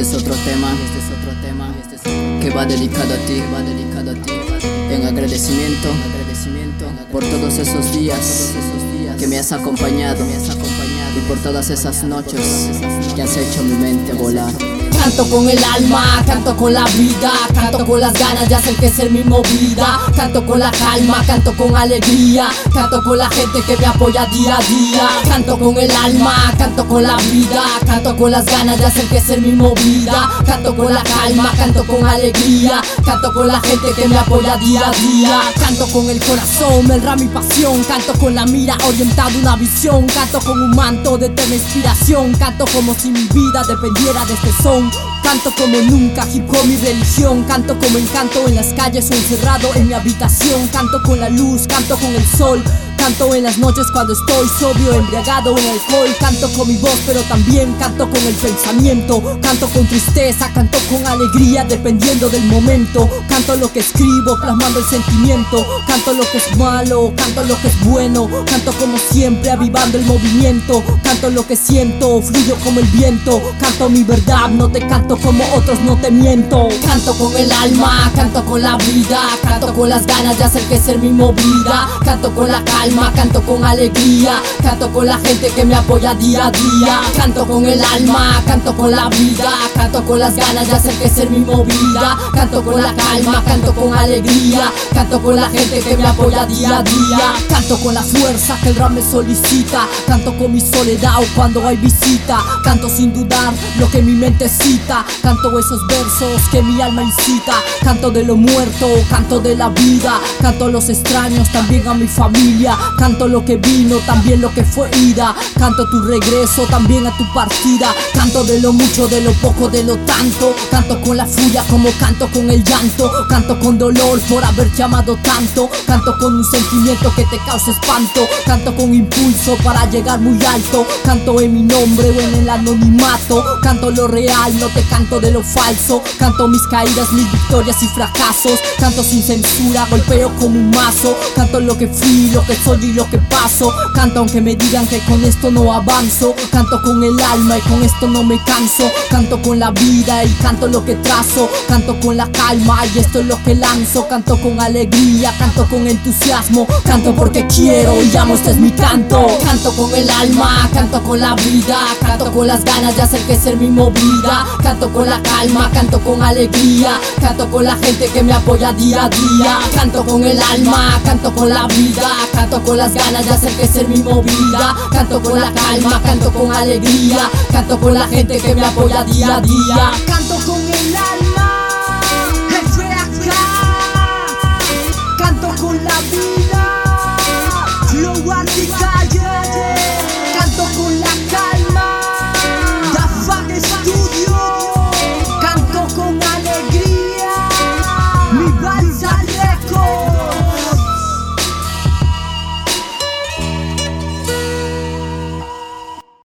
este es otro tema, este es otro tema, este es otro que va dedicado a ti, va dedicado a ti, en agradecimiento, agradecimiento por todos esos días, que me has acompañado, me has acompañado y por todas esas noches que has hecho mi mente volar. Canto con el alma, canto con la vida, canto con las ganas de hacer que ser mi movida. Canto con la calma, canto con alegría, canto con la gente que me apoya día a día. Canto con el alma, canto con la vida, canto con las ganas de hacer que ser mi movida. Canto con la calma, canto con alegría, canto con la gente que me apoya día a día. Canto con el corazón, me enra mi pasión, canto con la mira orientada una visión, canto con un manto de eterna inspiración, canto como si mi vida dependiera de este son. Canto como nunca, hip hop mi religión. Canto como encanto en las calles o encerrado en mi habitación. Canto con la luz, canto con el sol Canto en las noches cuando estoy sobrio, embriagado en alcohol. Canto con mi voz, pero también canto con el pensamiento. Canto con tristeza, canto con alegría, dependiendo del momento. Canto lo que escribo, plasmando el sentimiento. Canto lo que es malo, canto lo que es bueno. Canto como siempre, avivando el movimiento. Canto lo que siento, fluyo como el viento. Canto mi verdad, no te canto como otros, no te miento. Canto con el alma, canto con la vida. Canto con las ganas de hacer que ser mi movida. Canto con la calma canto con alegría, canto con la gente que me apoya día a día, canto con el alma, canto con la vida, canto con las ganas de hacer que ser mi movida, canto con la calma, canto con alegría, canto con la gente que me apoya día a día, canto con la fuerza que el rap me solicita, canto con mi soledad o cuando hay visita, canto sin dudar lo que mi mente cita, canto esos versos que mi alma incita, canto de lo muerto, canto de la vida, canto a los extraños, también a mi familia, Canto lo que vino, también lo que fue ida. Canto tu regreso, también a tu partida. Canto de lo mucho, de lo poco, de lo tanto. Canto con la furia como canto con el llanto. Canto con dolor por haber llamado tanto. Canto con un sentimiento que te causa espanto. Canto con impulso para llegar muy alto. Canto en mi nombre o en el anonimato. Canto lo real, no te canto de lo falso. Canto mis caídas, mis victorias y fracasos. Canto sin censura, golpeo como un mazo. Canto lo que fui, lo que soy y lo que paso. Canto aunque me digan que con esto no avanzo. Canto con el alma y con esto no me canso. Canto con la vida y canto lo que trazo. Canto con la calma y esto es lo que lanzo. Canto con alegría, canto con entusiasmo. Canto porque quiero y amo, este es mi canto. Canto con el alma, canto con la vida. Canto con las ganas de hacer que ser mi movida. Canto con la calma, canto con alegría. Canto con la gente que me apoya día a día. Canto con el alma, canto con la vida. Canto con las ganas de hacer que ser mi movida. Canto con la calma, canto con alegría. Canto con la gente que me apoya día a día. Canto con